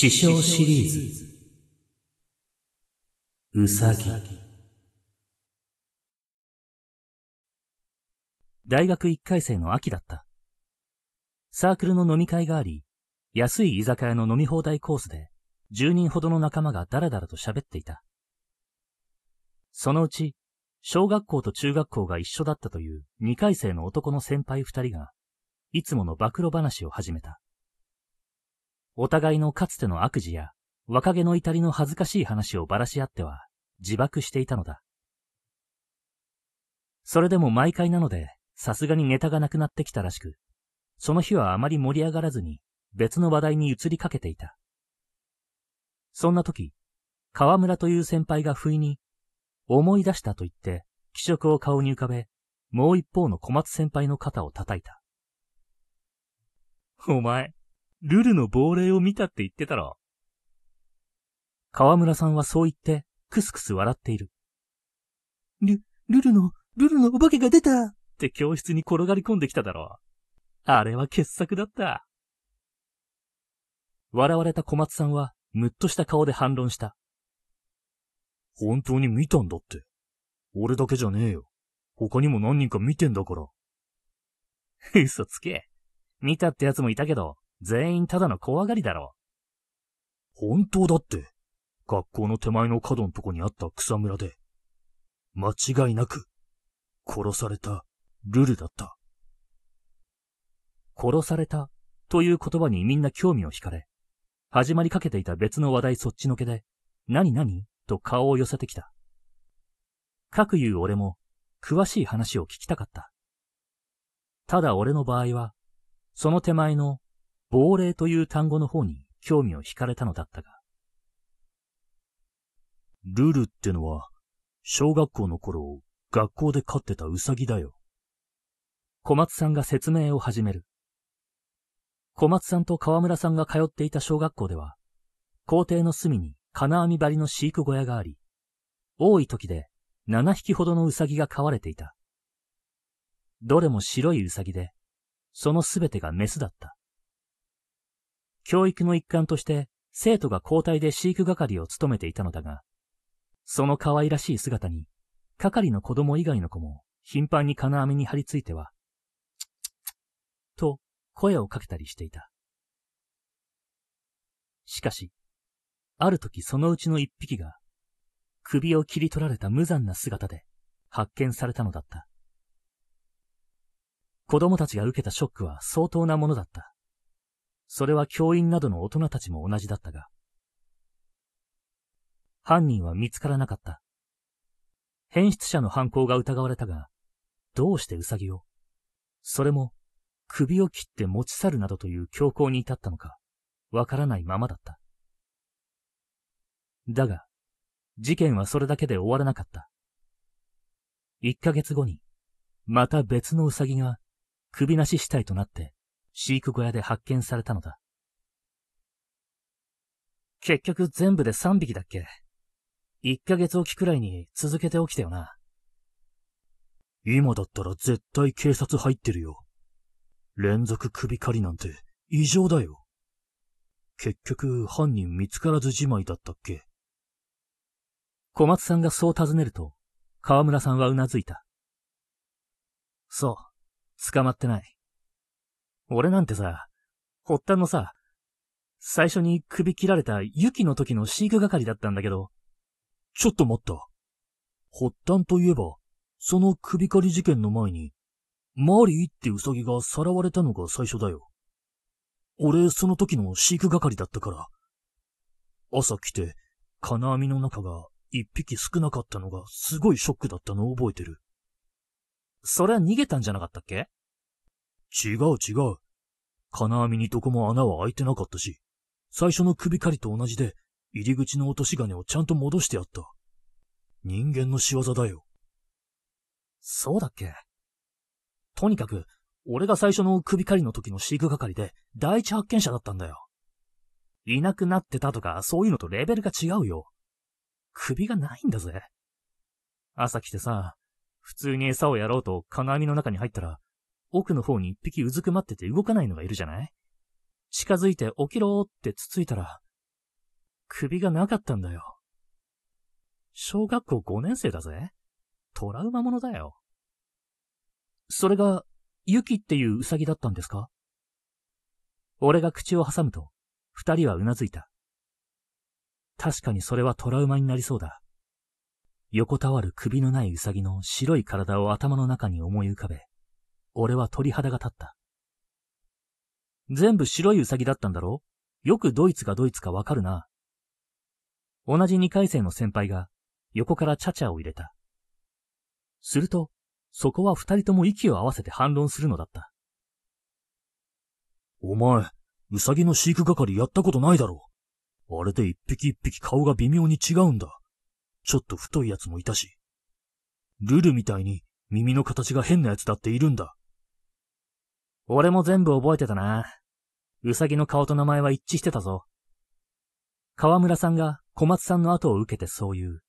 師匠シリーズうさぎ大学1回生の秋だった。サークルの飲み会があり、安い居酒屋の飲み放題コースで10人ほどの仲間がダラダラと喋っていた。そのうち、小学校と中学校が一緒だったという2回生の男の先輩2人が、いつもの暴露話を始めた。お互いのかつての悪事や若気の至りの恥ずかしい話をばらし合っては自爆していたのだ。それでも毎回なので、さすがにネタがなくなってきたらしく、その日はあまり盛り上がらずに別の話題に移りかけていた。そんな時、河村という先輩が不意に、思い出したと言って、気色を顔に浮かべ、もう一方の小松先輩の肩を叩いた。お前、ルルの亡霊を見たって言ってたろ。河村さんはそう言って、クスクス笑っている。ル、ルルの、ルルのお化けが出たって教室に転がり込んできただろ。あれは傑作だった。笑われた小松さんは、むっとした顔で反論した。本当に見たんだって。俺だけじゃねえよ。他にも何人か見てんだから。嘘つけ。見たってやつもいたけど、全員ただの怖がりだろう。本当だって。学校の手前の角のとこにあった草むらで、間違いなく、殺されたルルだった。殺されたという言葉にみんな興味を惹かれ、始まりかけていた別の話題そっちのけで、何何と顔を寄せてきた。かくいう俺も、詳しい話を聞きたかった。ただ俺の場合は、その手前の亡霊という単語の方に興味を惹かれたのだったが。ルルってのは、小学校の頃、学校で飼ってたウサギだよ。小松さんが説明を始める。小松さんと河村さんが通っていた小学校では、校庭の隅に金網張りの飼育小屋があり、多い時で7匹ほどのウサギが飼われていた。どれも白いウサギで、そのすべてがメスだった。教育の一環として生徒が交代で飼育係を務めていたのだが、その可愛らしい姿に、係の子供以外の子も頻繁に金網に張り付いては、と声をかけたりしていた。しかし、ある時そのうちの一匹が、首を切り取られた無残な姿で発見されたのだった。子供たちが受けたショックは相当なものだった。それは教員などの大人たちも同じだったが、犯人は見つからなかった。変質者の犯行が疑われたが、どうしてウサギを、それも首を切って持ち去るなどという強行に至ったのか、わからないままだった。だが、事件はそれだけで終わらなかった。一ヶ月後に、また別のウサギが首なし死体となって飼育小屋で発見されたのだ。結局全部で3匹だっけ ?1 ヶ月おきくらいに続けて起きたよな。今だったら絶対警察入ってるよ。連続首狩りなんて異常だよ。結局犯人見つからずじまいだったっけ小松さんがそう尋ねると、河村さんはうなずいた。そう、捕まってない。俺なんてさ、発端のさ、最初に首切られたユキの時の飼育係だったんだけど。ちょっと待った。発端といえば、その首狩り事件の前に、マリーってウサギがさらわれたのが最初だよ。俺、その時の飼育係だったから。朝来て、金網の中が一匹少なかったのがすごいショックだったのを覚えてる。それは逃げたんじゃなかったっけ？違う違う。金網にどこも穴は開いてなかったし、最初の首狩りと同じで、入り口の落とし金をちゃんと戻してあった。人間の仕業だよ。そうだっけ？とにかく、俺が最初の首狩りの時の飼育係で第一発見者だったんだよ。いなくなってたとか、そういうのとレベルが違うよ。首がないんだぜ。朝来てさ、普通に餌をやろうと金網の中に入ったら、奥の方に一匹うずくまってて動かないのがいるじゃない？近づいて起きろーってつついたら、首がなかったんだよ。小学校5年生だぜ。トラウマものだよ。それが、ユキっていうウサギだったんですか？俺が口を挟むと、二人はうなずいた。確かにそれはトラウマになりそうだ。横たわる首のないウサギの白い体を頭の中に思い浮かべ、俺は鳥肌が立った。全部白いウサギだったんだろ？よくドイツがドイツかわかるな。同じ二回生の先輩が横からチャチャを入れた。すると、そこは二人とも息を合わせて反論するのだった。お前、ウサギの飼育係やったことないだろ？う。あれで一匹一匹顔が微妙に違うんだ。ちょっと太いやつもいたし。ルルみたいに耳の形が変なやつだっているんだ。俺も全部覚えてたな。うさぎの顔と名前は一致してたぞ。河村さんが小松さんの後を受けてそう言う。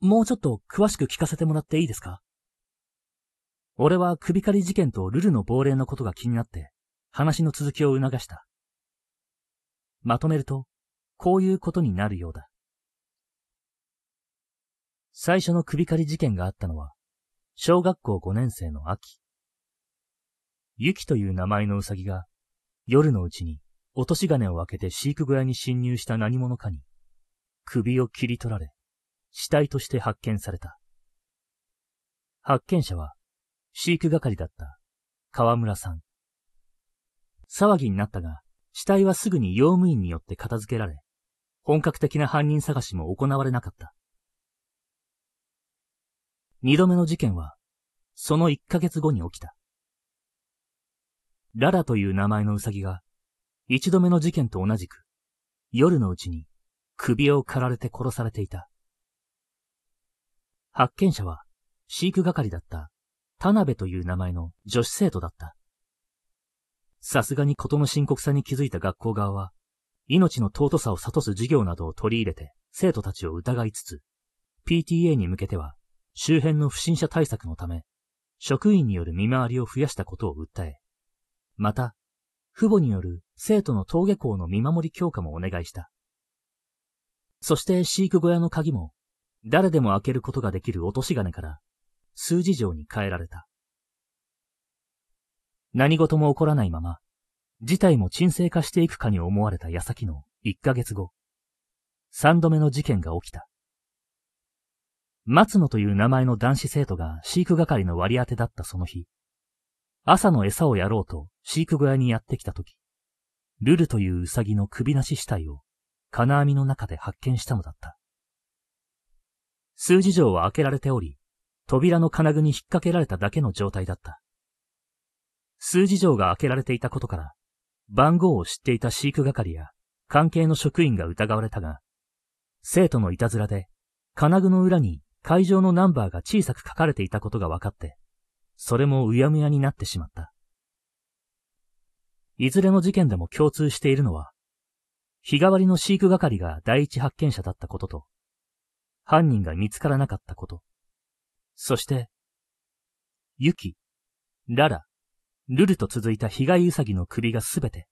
もうちょっと詳しく聞かせてもらっていいですか？俺は首狩り事件とルルの亡霊のことが気になって話の続きを促した。まとめると、こういうことになるようだ。最初の首狩り事件があったのは、小学校5年生の秋。ユキという名前のウサギが、夜のうちに落とし金を開けて飼育小屋に侵入した何者かに、首を切り取られ、死体として発見された。発見者は、飼育係だった河村さん。騒ぎになったが、死体はすぐに用務員によって片付けられ、本格的な犯人探しも行われなかった。二度目の事件は、その一ヶ月後に起きた。ララという名前のウサギが、一度目の事件と同じく、夜のうちに首を刈られて殺されていた。発見者は、飼育係だった田辺という名前の女子生徒だった。さすがに事の深刻さに気づいた学校側は、命の尊さを諭す授業などを取り入れて生徒たちを疑いつつ、PTA に向けては周辺の不審者対策のため、職員による見回りを増やしたことを訴え、また、父母による生徒の登下校の見守り強化もお願いした。そして飼育小屋の鍵も、誰でも開けることができる落とし金から、数字上に変えられた。何事も起こらないまま、事態も沈静化していくかに思われた矢先の1ヶ月後、三度目の事件が起きた。松野という名前の男子生徒が飼育係の割り当てだったその日、朝の餌をやろうと飼育小屋にやってきたとき、ルルというウサギの首なし死体を金網の中で発見したのだった。数字錠は開けられており、扉の金具に引っ掛けられただけの状態だった。数字錠が開けられていたことから、番号を知っていた飼育係や関係の職員が疑われたが、生徒のいたずらで金具の裏に会場のナンバーが小さく書かれていたことが分かって、それもうやむやになってしまった。いずれの事件でも共通しているのは、日替わりの飼育係が第一発見者だったことと、犯人が見つからなかったこと、そして、ユキ、ララ、ルルと続いた被害ウサギの首がすべて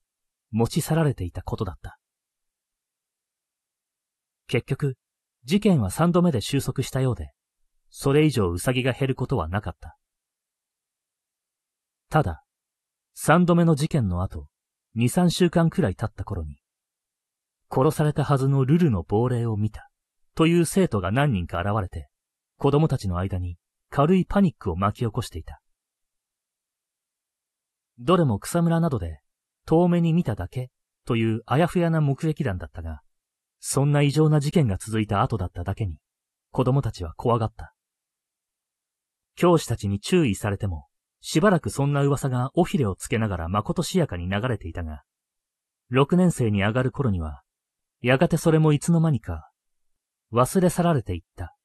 持ち去られていたことだった。結局、事件は三度目で収束したようで、それ以上ウサギが減ることはなかった。ただ、三度目の事件の後、二三週間くらい経った頃に、殺されたはずのルルの亡霊を見た、という生徒が何人か現れて、子供たちの間に軽いパニックを巻き起こしていた。どれも草むらなどで遠目に見ただけというあやふやな目撃談だったが、そんな異常な事件が続いた後だっただけに、子供たちは怖がった。教師たちに注意されても、しばらくそんな噂が尾ひれをつけながらまことしやかに流れていたが、六年生に上がる頃には、やがてそれもいつの間にか、忘れ去られていった。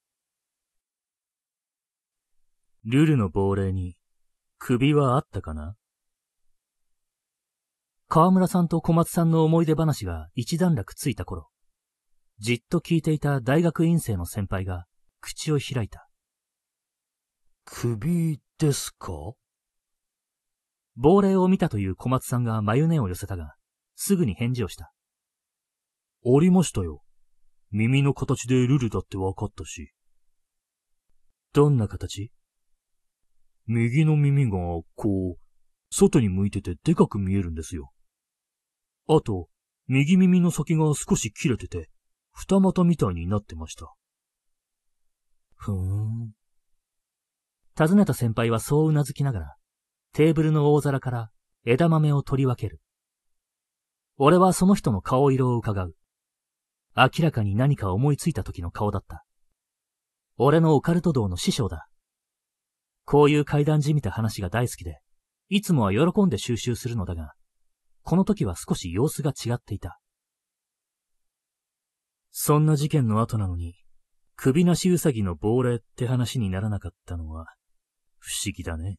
ルルの亡霊に、首はあったかな？河村さんと小松さんの思い出話が一段落ついた頃、じっと聞いていた大学院生の先輩が口を開いた。首ですか？亡霊を見たという小松さんが眉根を寄せたが、すぐに返事をした。ありましたよ。耳の形でルルだって分かったし。どんな形右の耳が、こう、外に向いててでかく見えるんですよ。あと、右耳の先が少し切れてて、二股みたいになってました。ふーん。尋ねた先輩はそううなずきながら、テーブルの大皿から枝豆を取り分ける。俺はその人の顔色を伺う。明らかに何か思いついた時の顔だった。俺のオカルト道の師匠だ。こういう階段じみた話が大好きで、いつもは喜んで収集するのだが、この時は少し様子が違っていた。そんな事件の後なのに、首なしうさぎの亡霊って話にならなかったのは、不思議だね。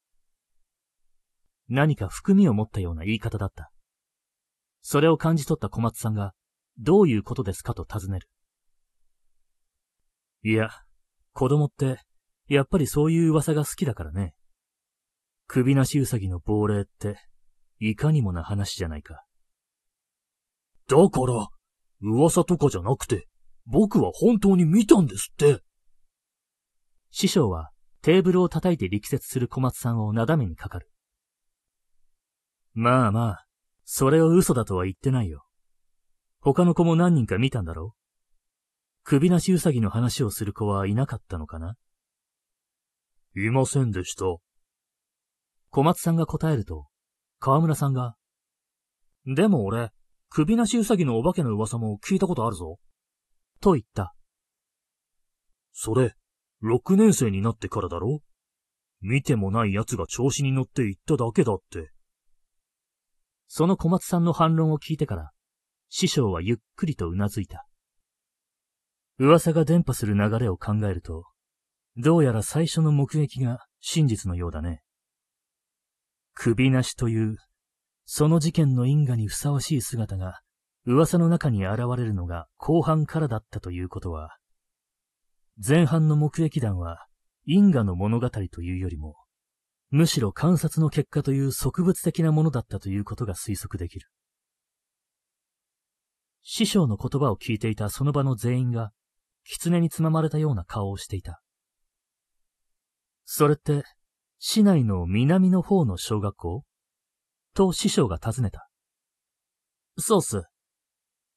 何か含みを持ったような言い方だった。それを感じ取った小松さんが、どういうことですかと尋ねる。いや、子供って、やっぱりそういう噂が好きだからね。首なしうさぎの亡霊って、いかにもな話じゃないか。だから、噂とかじゃなくて、僕は本当に見たんですって。師匠はテーブルを叩いて力説する小松さんをなだめにかかる。まあまあ、それを嘘だとは言ってないよ。他の子も何人か見たんだろう？首なしうさぎの話をする子はいなかったのかな？いませんでした。小松さんが答えると、河村さんが、でも俺、首なしうさぎのお化けの噂も聞いたことあるぞ。と言った。それ、六年生になってからだろ？見てもない奴が調子に乗って言っただけだって。その小松さんの反論を聞いてから、師匠はゆっくりとうなずいた。噂が伝播する流れを考えると、どうやら最初の目撃が真実のようだね。首なしという、その事件の因果にふさわしい姿が、噂の中に現れるのが後半からだったということは、前半の目撃談は因果の物語というよりも、むしろ観察の結果という植物的なものだったということが推測できる。師匠の言葉を聞いていたその場の全員が、狐につままれたような顔をしていた。それって、市内の南の方の小学校？と師匠が尋ねた。そうっす。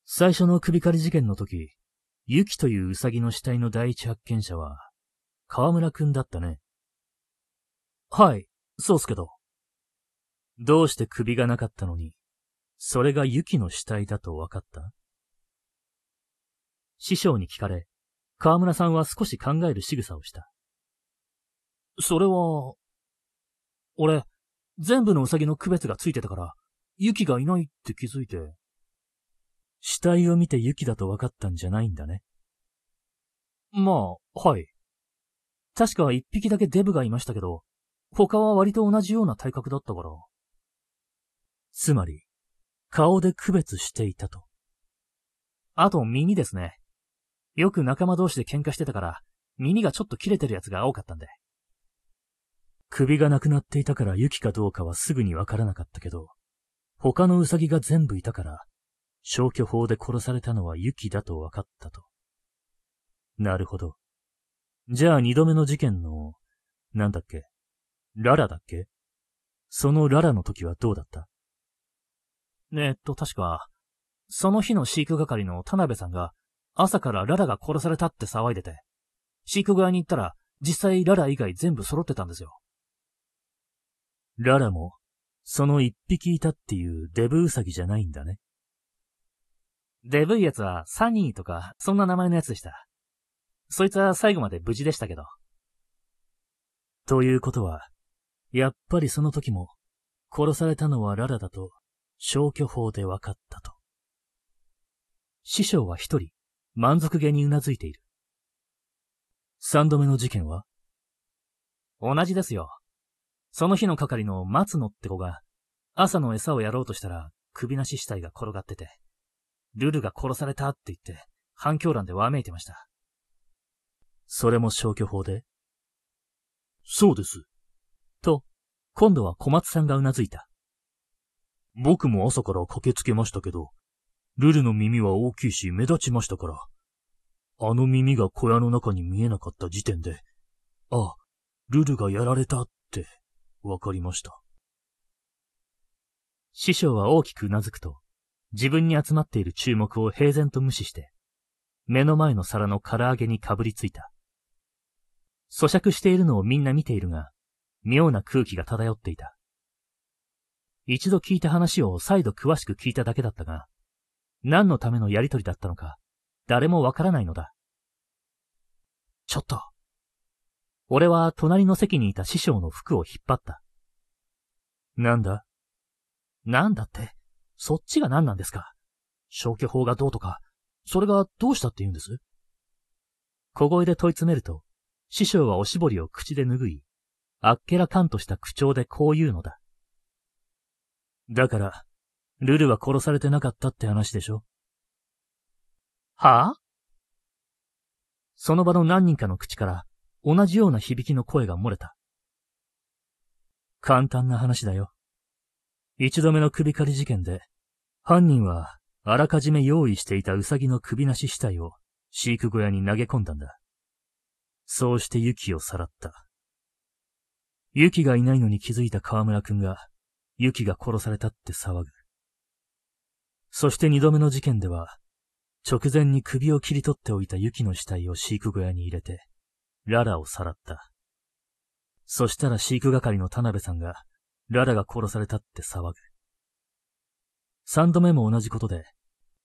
最初の首狩り事件の時、ユキというウサギの死体の第一発見者は、河村くんだったね。はい、そうっすけど。どうして首がなかったのに、それがユキの死体だと分かった？師匠に聞かれ、河村さんは少し考える仕草をした。それは、俺、全部のウサギの区別がついてたから、ユキがいないって気づいて。死体を見てユキだと分かったんじゃないんだね。まあ、はい。確か一匹だけデブがいましたけど、他は割と同じような体格だったから。つまり、顔で区別していたと。あと耳ですね。よく仲間同士で喧嘩してたから、耳がちょっと切れてるやつが多かったんで。首がなくなっていたからユキかどうかはすぐにわからなかったけど、他のウサギが全部いたから、消去法で殺されたのはユキだと分かったと。なるほど。じゃあ二度目の事件の、なんだっけララだっけ？そのララの時はどうだった？えっと、確か、その日の飼育係の田辺さんが、朝からララが殺されたって騒いでて、飼育小屋に行ったら、実際ララ以外全部揃ってたんですよ。ララも、その一匹いたっていうデブウサギじゃないんだね。デブいやつはサニーとか、そんな名前のやつでした。そいつは最後まで無事でしたけど。ということは、やっぱりその時も、殺されたのはララだと、消去法で分かったと。師匠は一人、満足げにうなずいている。三度目の事件は？同じですよ。その日の係の松野って子が、朝の餌をやろうとしたら、首なし死体が転がってて、ルルが殺されたって言って、反響欄でわめいてました。それも消去法で？そうです。と、今度は小松さんがうなずいた。僕も朝から駆けつけましたけど、ルルの耳は大きいし目立ちましたから。あの耳が小屋の中に見えなかった時点で、ああ、ルルがやられたってわかりました。師匠は大きく頷くと、自分に集まっている注目を平然と無視して、目の前の皿の唐揚げにかぶりついた。咀嚼しているのをみんな見ているが、妙な空気が漂っていた。一度聞いた話を再度詳しく聞いただけだったが、何のためのやりとりだったのか、誰もわからないのだ。ちょっと。俺は隣の席にいた師匠の服を引っ張った。なんだ？なんだって、そっちが何なんですか？消去法がどうとか、それがどうしたって言うんです？小声で問い詰めると、師匠はおしぼりを口で拭い、あっけらかんとした口調でこう言うのだ。だから、ルルは殺されてなかったって話でしょ？はぁ、あ、その場の何人かの口から同じような響きの声が漏れた。簡単な話だよ。一度目の首狩り事件で、犯人はあらかじめ用意していたウサギの首なし死体を飼育小屋に投げ込んだんだ。そうしてユキをさらった。ユキがいないのに気づいた河村くんが、ユキが殺されたって騒ぐ。そして二度目の事件では、直前に首を切り取っておいたユキの死体を飼育小屋に入れて、ララをさらった。そしたら飼育係の田辺さんが、ララが殺されたって騒ぐ。三度目も同じことで、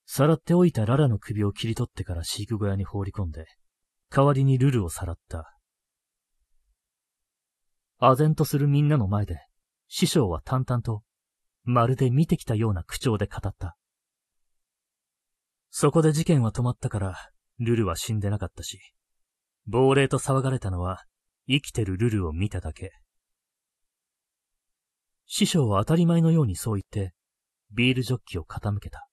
さらっておいたララの首を切り取ってから飼育小屋に放り込んで、代わりにルルをさらった。唖然とするみんなの前で、師匠は淡々と、まるで見てきたような口調で語った。そこで事件は止まったから、ルルは死んでなかったし、亡霊と騒がれたのは、生きてるルルを見ただけ。師匠は当たり前のようにそう言って、ビールジョッキを傾けた。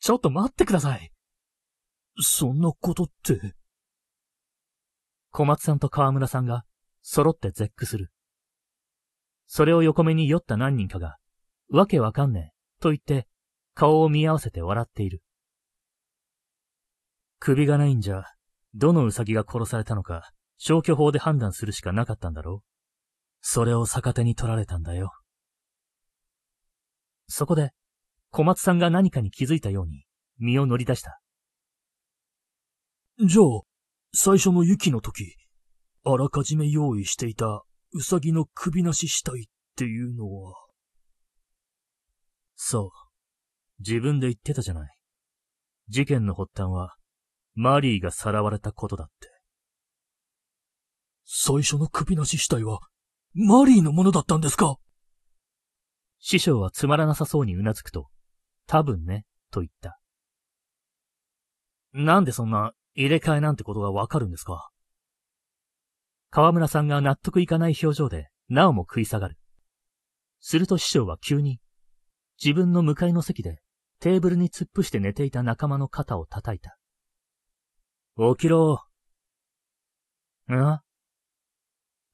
ちょっと待ってください。そんなことって。小松さんと河村さんが揃って絶句する。それを横目に酔った何人かが、わけわかんねえ、と言って顔を見合わせて笑っている。首がないんじゃ、どのウサギが殺されたのか、消去法で判断するしかなかったんだろうそれを逆手に取られたんだよ。そこで、小松さんが何かに気づいたように、身を乗り出した。じゃあ、最初の雪の時、あらかじめ用意していたウサギの首なし死体っていうのは。そう。自分で言ってたじゃない。事件の発端は、マリーがさらわれたことだって。最初の首なし死体は、マリーのものだったんですか？師匠はつまらなさそうに頷くと、多分ね、と言った。なんでそんな入れ替えなんてことがわかるんですか？河村さんが納得いかない表情で、なおも食い下がる。すると師匠は急に、自分の向かいの席でテーブルに突っ伏して寝ていた仲間の肩を叩いた。起きろ。ん？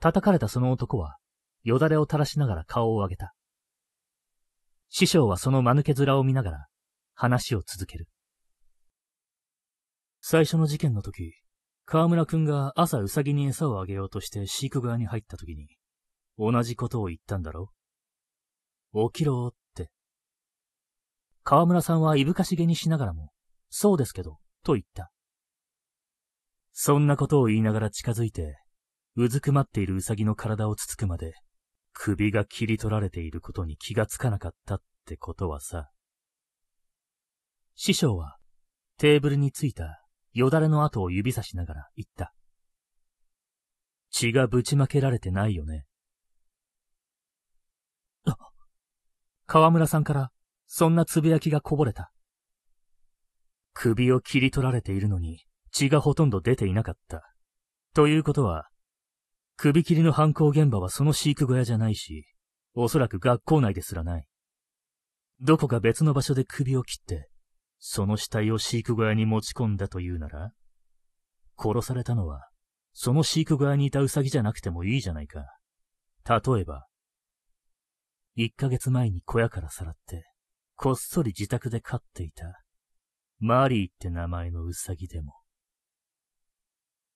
叩かれたその男は、よだれを垂らしながら顔を上げた。師匠はその間抜け面を見ながら、話を続ける。最初の事件の時、河村くんが朝ウサギに餌をあげようとして飼育側に入った時に、同じことを言ったんだろ起きろって。河村さんはいぶかしげにしながらも、そうですけど、と言った。そんなことを言いながら近づいて、うずくまっているウサギの体をつつくまで、首が切り取られていることに気がつかなかったってことはさ。師匠は、テーブルについたよだれの跡を指さしながら言った。血がぶちまけられてないよね。あ、河村さんからそんなつぶやきがこぼれた。首を切り取られているのに血がほとんど出ていなかった。ということは、首切りの犯行現場はその飼育小屋じゃないし、おそらく学校内ですらない。どこか別の場所で首を切って、その死体を飼育小屋に持ち込んだというなら、殺されたのは、その飼育小屋にいたウサギじゃなくてもいいじゃないか。例えば、一ヶ月前に小屋からさらって、こっそり自宅で飼っていた、マリーって名前のウサギでも。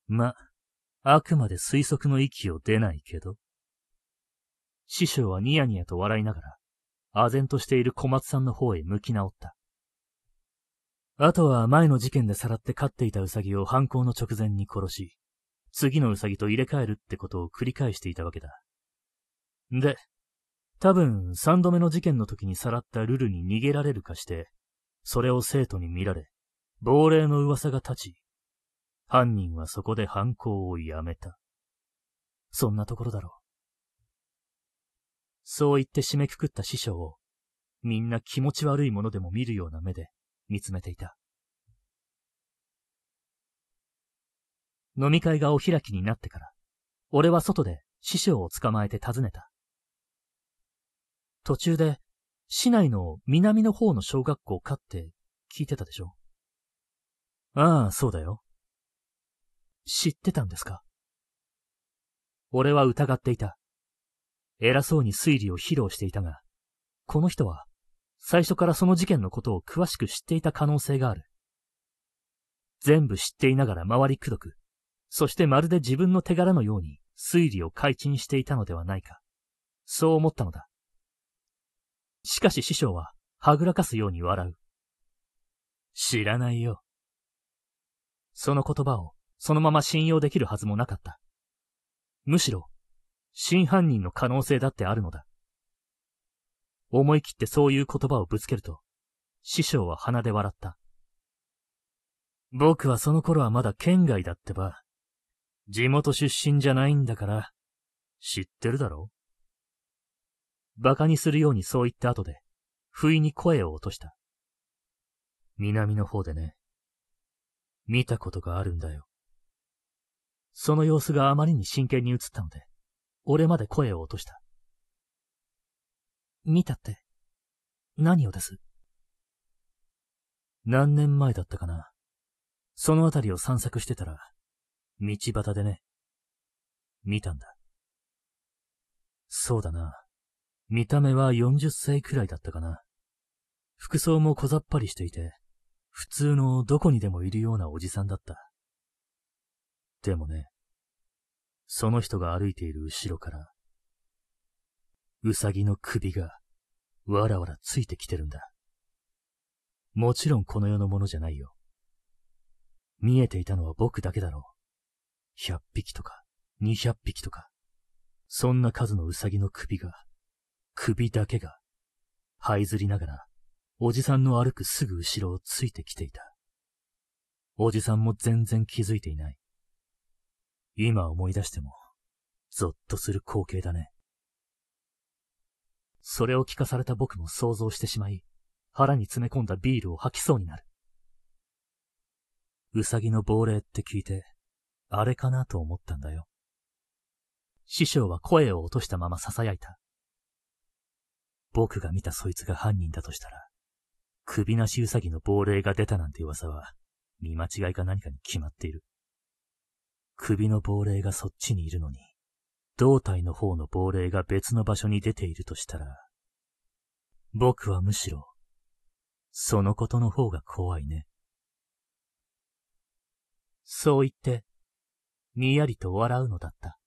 ま、あくまで推測の域を出ないけど。師匠はニヤニヤと笑いながら、唖然としている小松さんの方へ向き直った。あとは前の事件でさらって飼っていたウサギを犯行の直前に殺し、次のウサギと入れ替えるってことを繰り返していたわけだ。で、多分三度目の事件の時にさらったルルに逃げられるかして、それを生徒に見られ、亡霊の噂が立ち、犯人はそこで犯行をやめた。そんなところだろう。そう言って締めくくった師匠を、みんな気持ち悪いものでも見るような目で見つめていた。飲み会がお開きになってから、俺は外で師匠を捕まえて訪ねた。途中で、市内の南の方の小学校かって聞いてたでしょああ、そうだよ。知ってたんですか？俺は疑っていた。偉そうに推理を披露していたが、この人は最初からその事件のことを詳しく知っていた可能性がある。全部知っていながら回りくどく、そしてまるで自分の手柄のように推理を開陳していたのではないか。そう思ったのだ。しかし師匠は、はぐらかすように笑う。知らないよ。その言葉を、そのまま信用できるはずもなかった。むしろ、真犯人の可能性だってあるのだ。思い切ってそういう言葉をぶつけると、師匠は鼻で笑った。僕はその頃はまだ県外だってば、地元出身じゃないんだから、知ってるだろ馬鹿にするようにそう言った後で、不意に声を落とした。南の方でね、見たことがあるんだよ。その様子があまりに真剣に映ったので、俺まで声を落とした。見たって、何をです？何年前だったかな。そのあたりを散策してたら、道端でね、見たんだ。そうだな。見た目は40歳くらいだったかな。服装も小ざっぱりしていて、普通のどこにでもいるようなおじさんだった。でもね、その人が歩いている後ろから、うさぎの首が、わらわらついてきてるんだ。もちろんこの世のものじゃないよ。見えていたのは僕だけだろう。百匹とか、二百匹とか、そんな数のうさぎの首が、首だけが、這いずりながら、おじさんの歩くすぐ後ろをついてきていた。おじさんも全然気づいていない。今思い出しても、ゾッとする光景だね。それを聞かされた僕も想像してしまい、腹に詰め込んだビールを吐きそうになる。うさぎの亡霊って聞いて、あれかなと思ったんだよ。師匠は声を落としたまま囁いた。僕が見たそいつが犯人だとしたら、首なしウサギの亡霊が出たなんて噂は、見間違いか何かに決まっている。首の亡霊がそっちにいるのに、胴体の方の亡霊が別の場所に出ているとしたら、僕はむしろ、そのことの方が怖いね。そう言って、にやりと笑うのだった。